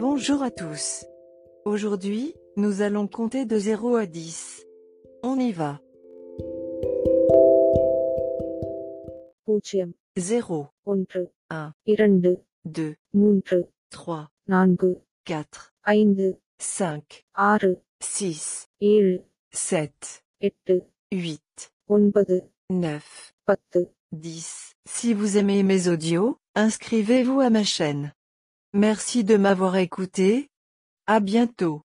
Bonjour à tous. Aujourd'hui, nous allons compter de 0 à 10. On y va. 0 1 2 3 4 5 6 7 8 9 10 Si vous aimez mes audios, inscrivez-vous à ma chaîne. Merci de m'avoir écouté. À bientôt.